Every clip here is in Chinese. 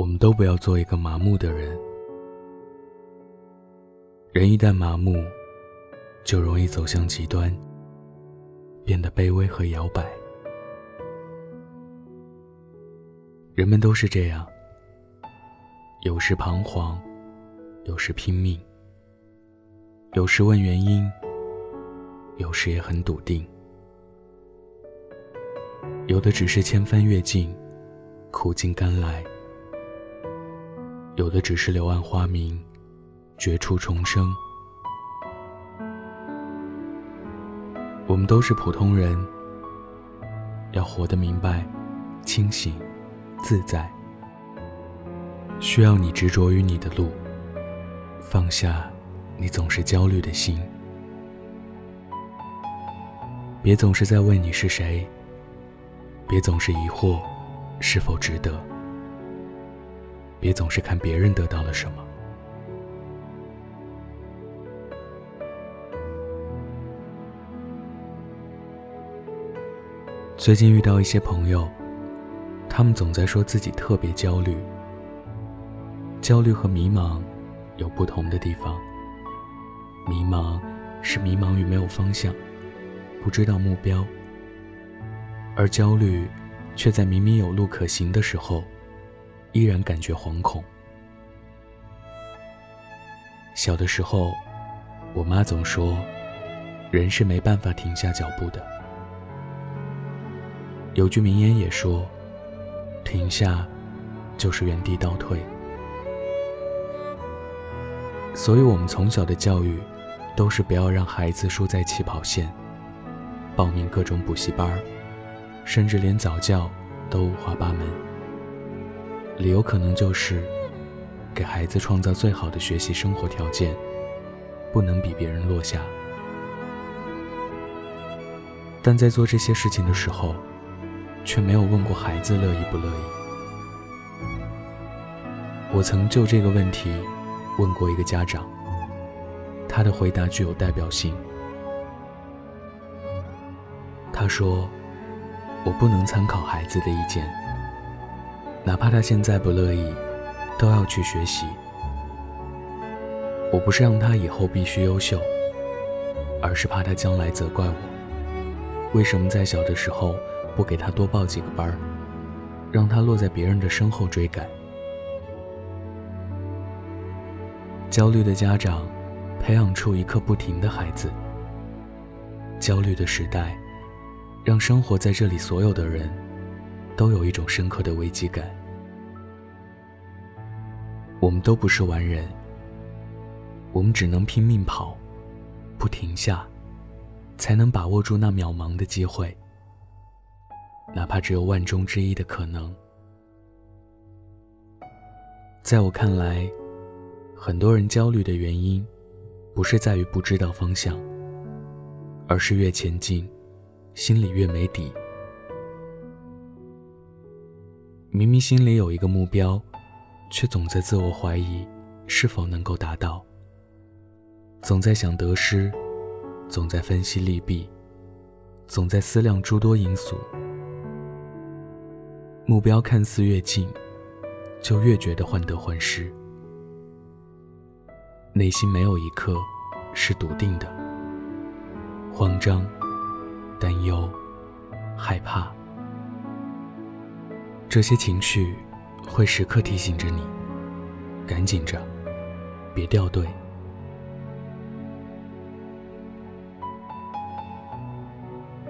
我们都不要做一个麻木的人。人一旦麻木，就容易走向极端，变得卑微和摇摆。人们都是这样，有时彷徨，有时拼命，有时问原因，有时也很笃定。有的只是千帆越尽，苦尽甘来。有的只是柳暗花明，绝处重生。我们都是普通人，要活得明白、清醒、自在，需要你执着于你的路，放下你总是焦虑的心。别总是在问你是谁，别总是疑惑是否值得。别总是看别人得到了什么。最近遇到一些朋友，他们总在说自己特别焦虑。焦虑和迷茫有不同的地方。迷茫是迷茫于没有方向，不知道目标；而焦虑却在明明有路可行的时候。依然感觉惶恐。小的时候，我妈总说，人是没办法停下脚步的。有句名言也说，停下就是原地倒退。所以，我们从小的教育，都是不要让孩子输在起跑线，报名各种补习班甚至连早教都五花八门。理由可能就是，给孩子创造最好的学习生活条件，不能比别人落下。但在做这些事情的时候，却没有问过孩子乐意不乐意。我曾就这个问题问过一个家长，他的回答具有代表性。他说：“我不能参考孩子的意见。”哪怕他现在不乐意，都要去学习。我不是让他以后必须优秀，而是怕他将来责怪我，为什么在小的时候不给他多报几个班儿，让他落在别人的身后追赶。焦虑的家长，培养出一刻不停的孩子。焦虑的时代，让生活在这里所有的人。都有一种深刻的危机感。我们都不是完人，我们只能拼命跑，不停下，才能把握住那渺茫的机会，哪怕只有万中之一的可能。在我看来，很多人焦虑的原因，不是在于不知道方向，而是越前进，心里越没底。明明心里有一个目标，却总在自我怀疑是否能够达到，总在想得失，总在分析利弊，总在思量诸多因素。目标看似越近，就越觉得患得患失，内心没有一刻是笃定的，慌张、担忧、害怕。这些情绪会时刻提醒着你，赶紧着，别掉队。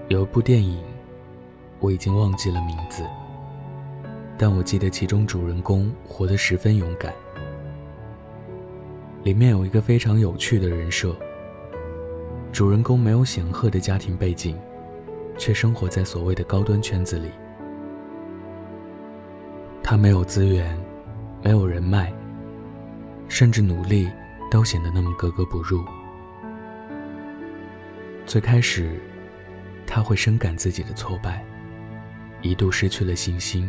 有一部电影，我已经忘记了名字，但我记得其中主人公活得十分勇敢。里面有一个非常有趣的人设，主人公没有显赫的家庭背景，却生活在所谓的高端圈子里。他没有资源，没有人脉，甚至努力都显得那么格格不入。最开始，他会深感自己的挫败，一度失去了信心，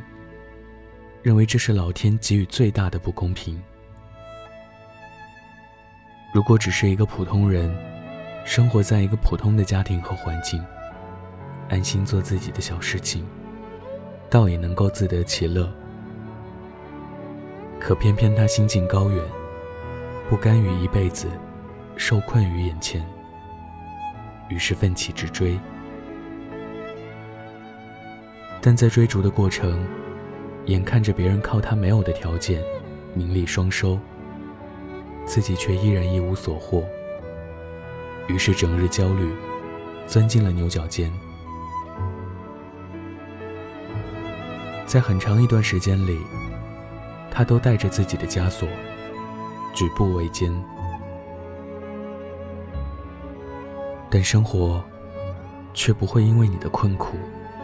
认为这是老天给予最大的不公平。如果只是一个普通人，生活在一个普通的家庭和环境，安心做自己的小事情，倒也能够自得其乐。可偏偏他心境高远，不甘于一辈子受困于眼前，于是奋起直追。但在追逐的过程，眼看着别人靠他没有的条件，名利双收，自己却依然一无所获，于是整日焦虑，钻进了牛角尖。在很长一段时间里，他都带着自己的枷锁，举步维艰。但生活，却不会因为你的困苦。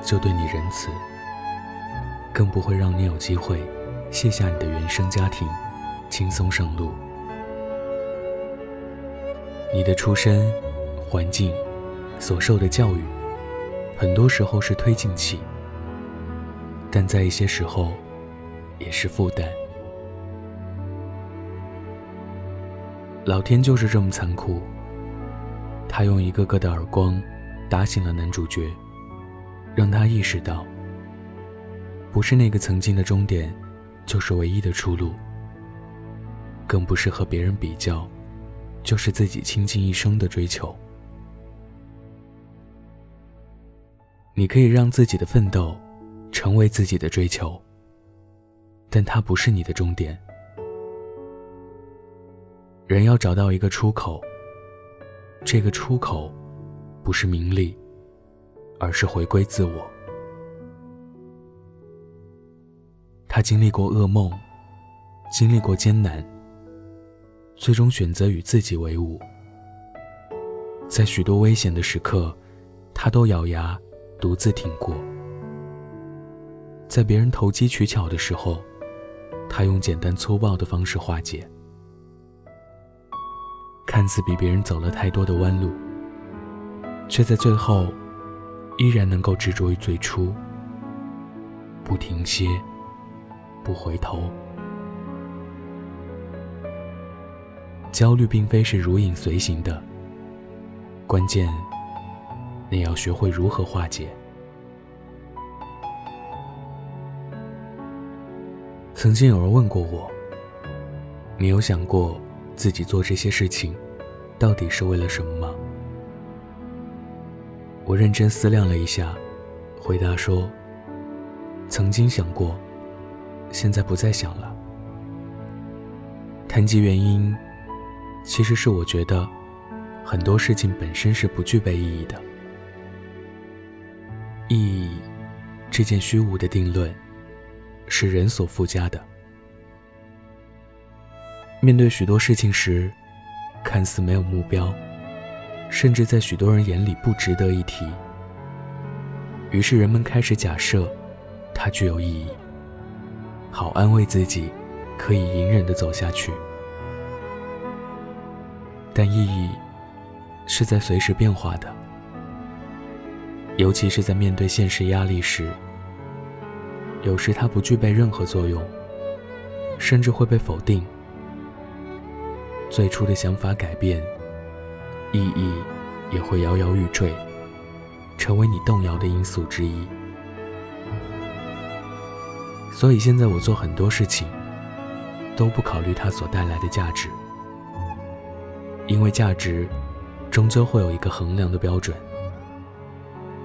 就对你仁慈，更不会让你有机会卸下你的原生家庭，轻松上路。你的出身、环境、所受的教育，很多时候是推进器，但在一些时候，也是负担。老天就是这么残酷，他用一个个的耳光，打醒了男主角。让他意识到，不是那个曾经的终点，就是唯一的出路。更不是和别人比较，就是自己倾尽一生的追求。你可以让自己的奋斗，成为自己的追求，但它不是你的终点。人要找到一个出口，这个出口，不是名利。而是回归自我。他经历过噩梦，经历过艰难，最终选择与自己为伍。在许多危险的时刻，他都咬牙独自挺过。在别人投机取巧的时候，他用简单粗暴的方式化解。看似比别人走了太多的弯路，却在最后。依然能够执着于最初，不停歇，不回头。焦虑并非是如影随形的，关键你要学会如何化解。曾经有人问过我：“你有想过自己做这些事情，到底是为了什么吗？”我认真思量了一下，回答说：“曾经想过，现在不再想了。谈及原因，其实是我觉得很多事情本身是不具备意义的。意义这件虚无的定论，是人所附加的。面对许多事情时，看似没有目标。”甚至在许多人眼里不值得一提，于是人们开始假设它具有意义，好安慰自己，可以隐忍地走下去。但意义是在随时变化的，尤其是在面对现实压力时，有时它不具备任何作用，甚至会被否定。最初的想法改变。意义也会摇摇欲坠，成为你动摇的因素之一。所以现在我做很多事情，都不考虑它所带来的价值，因为价值终究会有一个衡量的标准，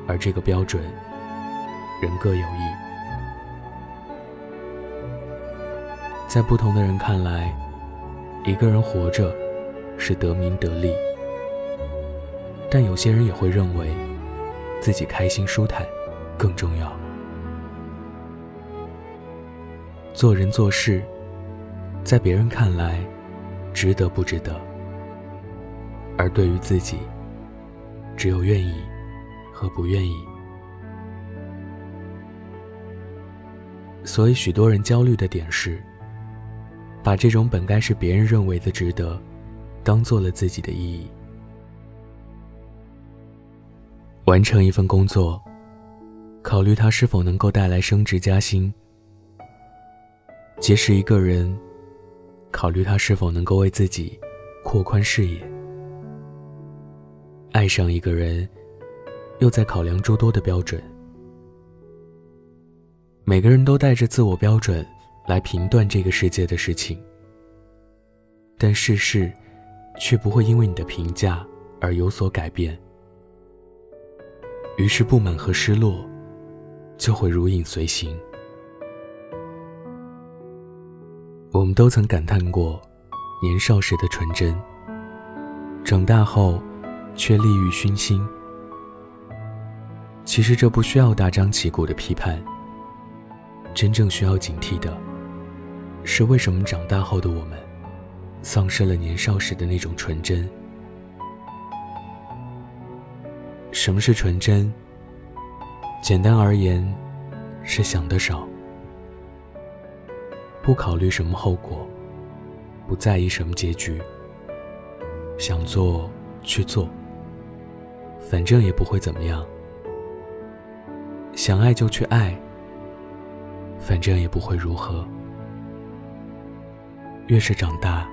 而这个标准人各有异。在不同的人看来，一个人活着是得名得利。但有些人也会认为，自己开心舒坦更重要。做人做事，在别人看来，值得不值得？而对于自己，只有愿意和不愿意。所以，许多人焦虑的点是，把这种本该是别人认为的值得，当做了自己的意义。完成一份工作，考虑他是否能够带来升职加薪；结识一个人，考虑他是否能够为自己扩宽视野；爱上一个人，又在考量诸多的标准。每个人都带着自我标准来评断这个世界的事情，但世事却不会因为你的评价而有所改变。于是不满和失落就会如影随形。我们都曾感叹过年少时的纯真，长大后却利欲熏心。其实这不需要大张旗鼓的批判，真正需要警惕的，是为什么长大后的我们，丧失了年少时的那种纯真。什么是纯真？简单而言，是想得少。不考虑什么后果，不在意什么结局，想做去做，反正也不会怎么样。想爱就去爱，反正也不会如何。越是长大，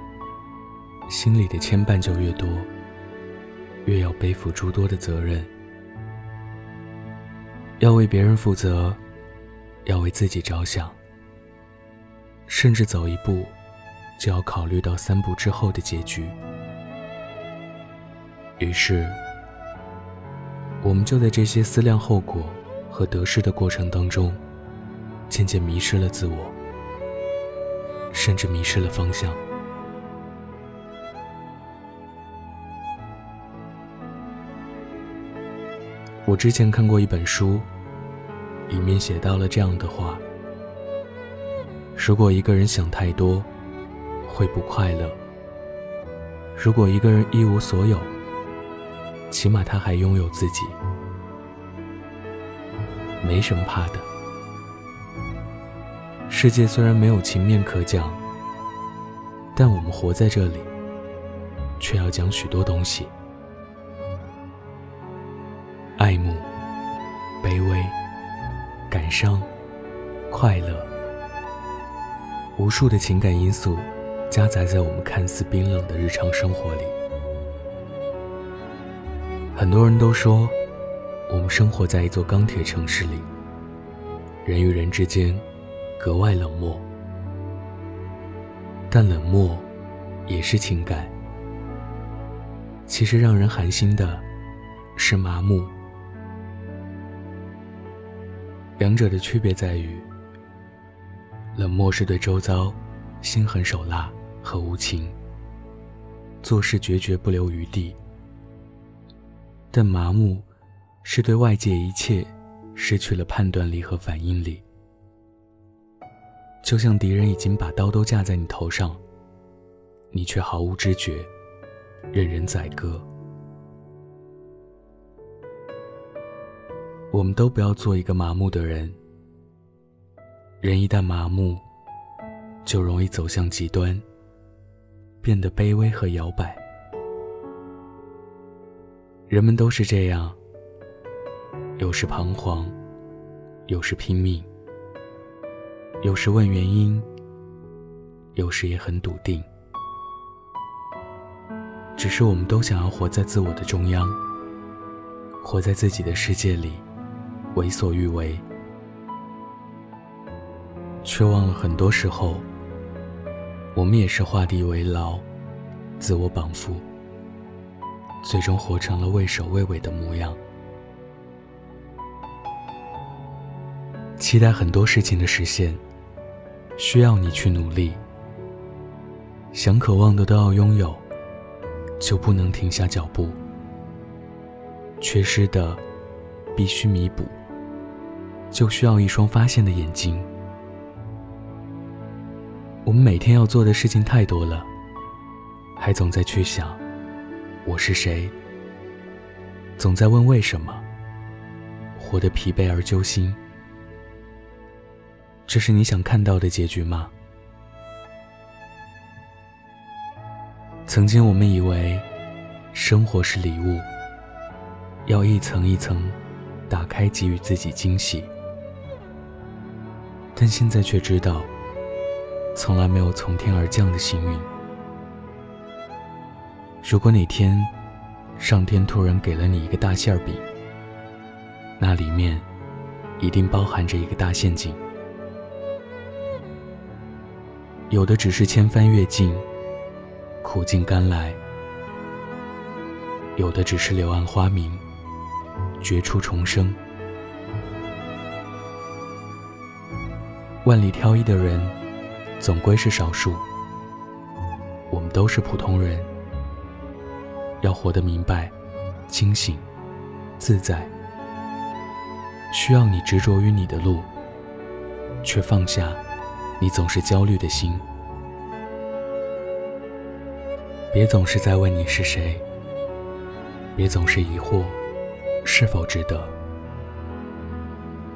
心里的牵绊就越多，越要背负诸多的责任，要为别人负责，要为自己着想。甚至走一步，就要考虑到三步之后的结局。于是，我们就在这些思量后果和得失的过程当中，渐渐迷失了自我，甚至迷失了方向。我之前看过一本书，里面写到了这样的话。如果一个人想太多，会不快乐。如果一个人一无所有，起码他还拥有自己，没什么怕的。世界虽然没有情面可讲，但我们活在这里，却要讲许多东西：爱慕、卑微、感伤、快乐。无数的情感因素夹杂在我们看似冰冷的日常生活里。很多人都说，我们生活在一座钢铁城市里，人与人之间格外冷漠。但冷漠也是情感。其实让人寒心的是麻木。两者的区别在于。冷漠是对周遭心狠手辣和无情，做事决绝不留余地；但麻木是对外界一切失去了判断力和反应力，就像敌人已经把刀都架在你头上，你却毫无知觉，任人宰割。我们都不要做一个麻木的人。人一旦麻木，就容易走向极端，变得卑微和摇摆。人们都是这样，有时彷徨，有时拼命，有时问原因，有时也很笃定。只是我们都想要活在自我的中央，活在自己的世界里，为所欲为。却忘了，很多时候，我们也是画地为牢，自我绑缚，最终活成了畏首畏尾的模样。期待很多事情的实现，需要你去努力。想渴望的都要拥有，就不能停下脚步。缺失的必须弥补，就需要一双发现的眼睛。我们每天要做的事情太多了，还总在去想我是谁，总在问为什么，活得疲惫而揪心。这是你想看到的结局吗？曾经我们以为生活是礼物，要一层一层打开，给予自己惊喜，但现在却知道。从来没有从天而降的幸运。如果哪天，上天突然给了你一个大馅饼，那里面一定包含着一个大陷阱。有的只是千帆阅尽，苦尽甘来；有的只是柳暗花明，绝处重生。万里挑一的人，总归是少数。我们都是普通人，要活得明白、清醒、自在，需要你执着于你的路，却放下你总是焦虑的心。别总是在问你是谁，别总是疑惑是否值得，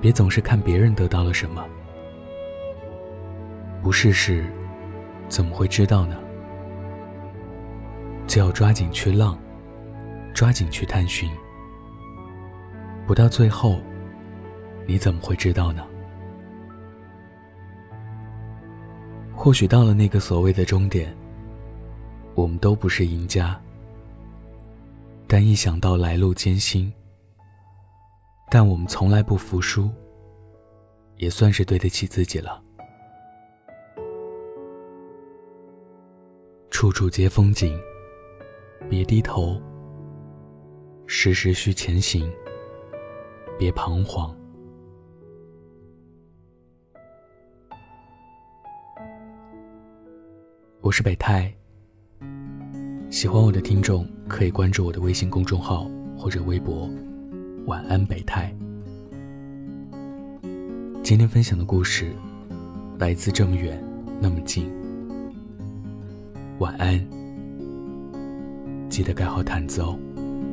别总是看别人得到了什么，不试试怎么会知道呢？就要抓紧去浪，抓紧去探寻。不到最后，你怎么会知道呢？或许到了那个所谓的终点，我们都不是赢家。但一想到来路艰辛，但我们从来不服输，也算是对得起自己了。处处皆风景。别低头，时时需前行。别彷徨。我是北太，喜欢我的听众可以关注我的微信公众号或者微博“晚安北太”。今天分享的故事来自这么远，那么近。晚安。记得盖好毯子哦。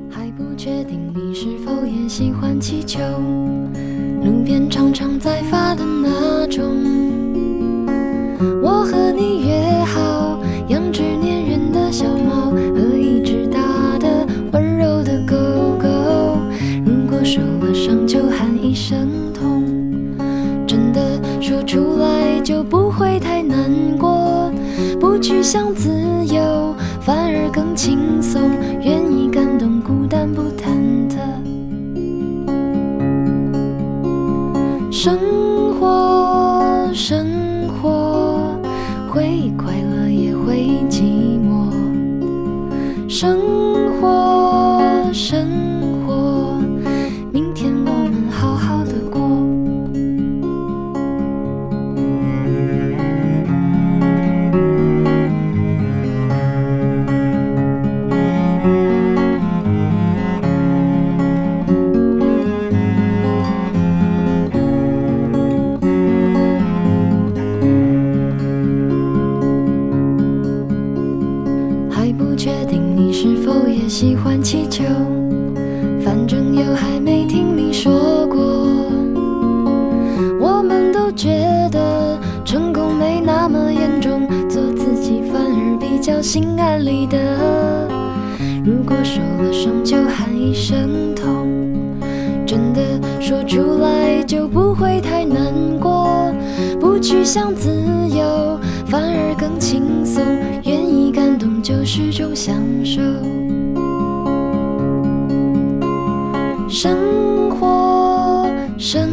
还不确定你是否也喜欢气球，路边常常在发的那种。我和你约好，一声痛，真的说出来就不会太难过。不去想自由。反而更轻松，说出来就不会太难过。不去想自由，反而更轻松。愿意感动就是种享受。生活，生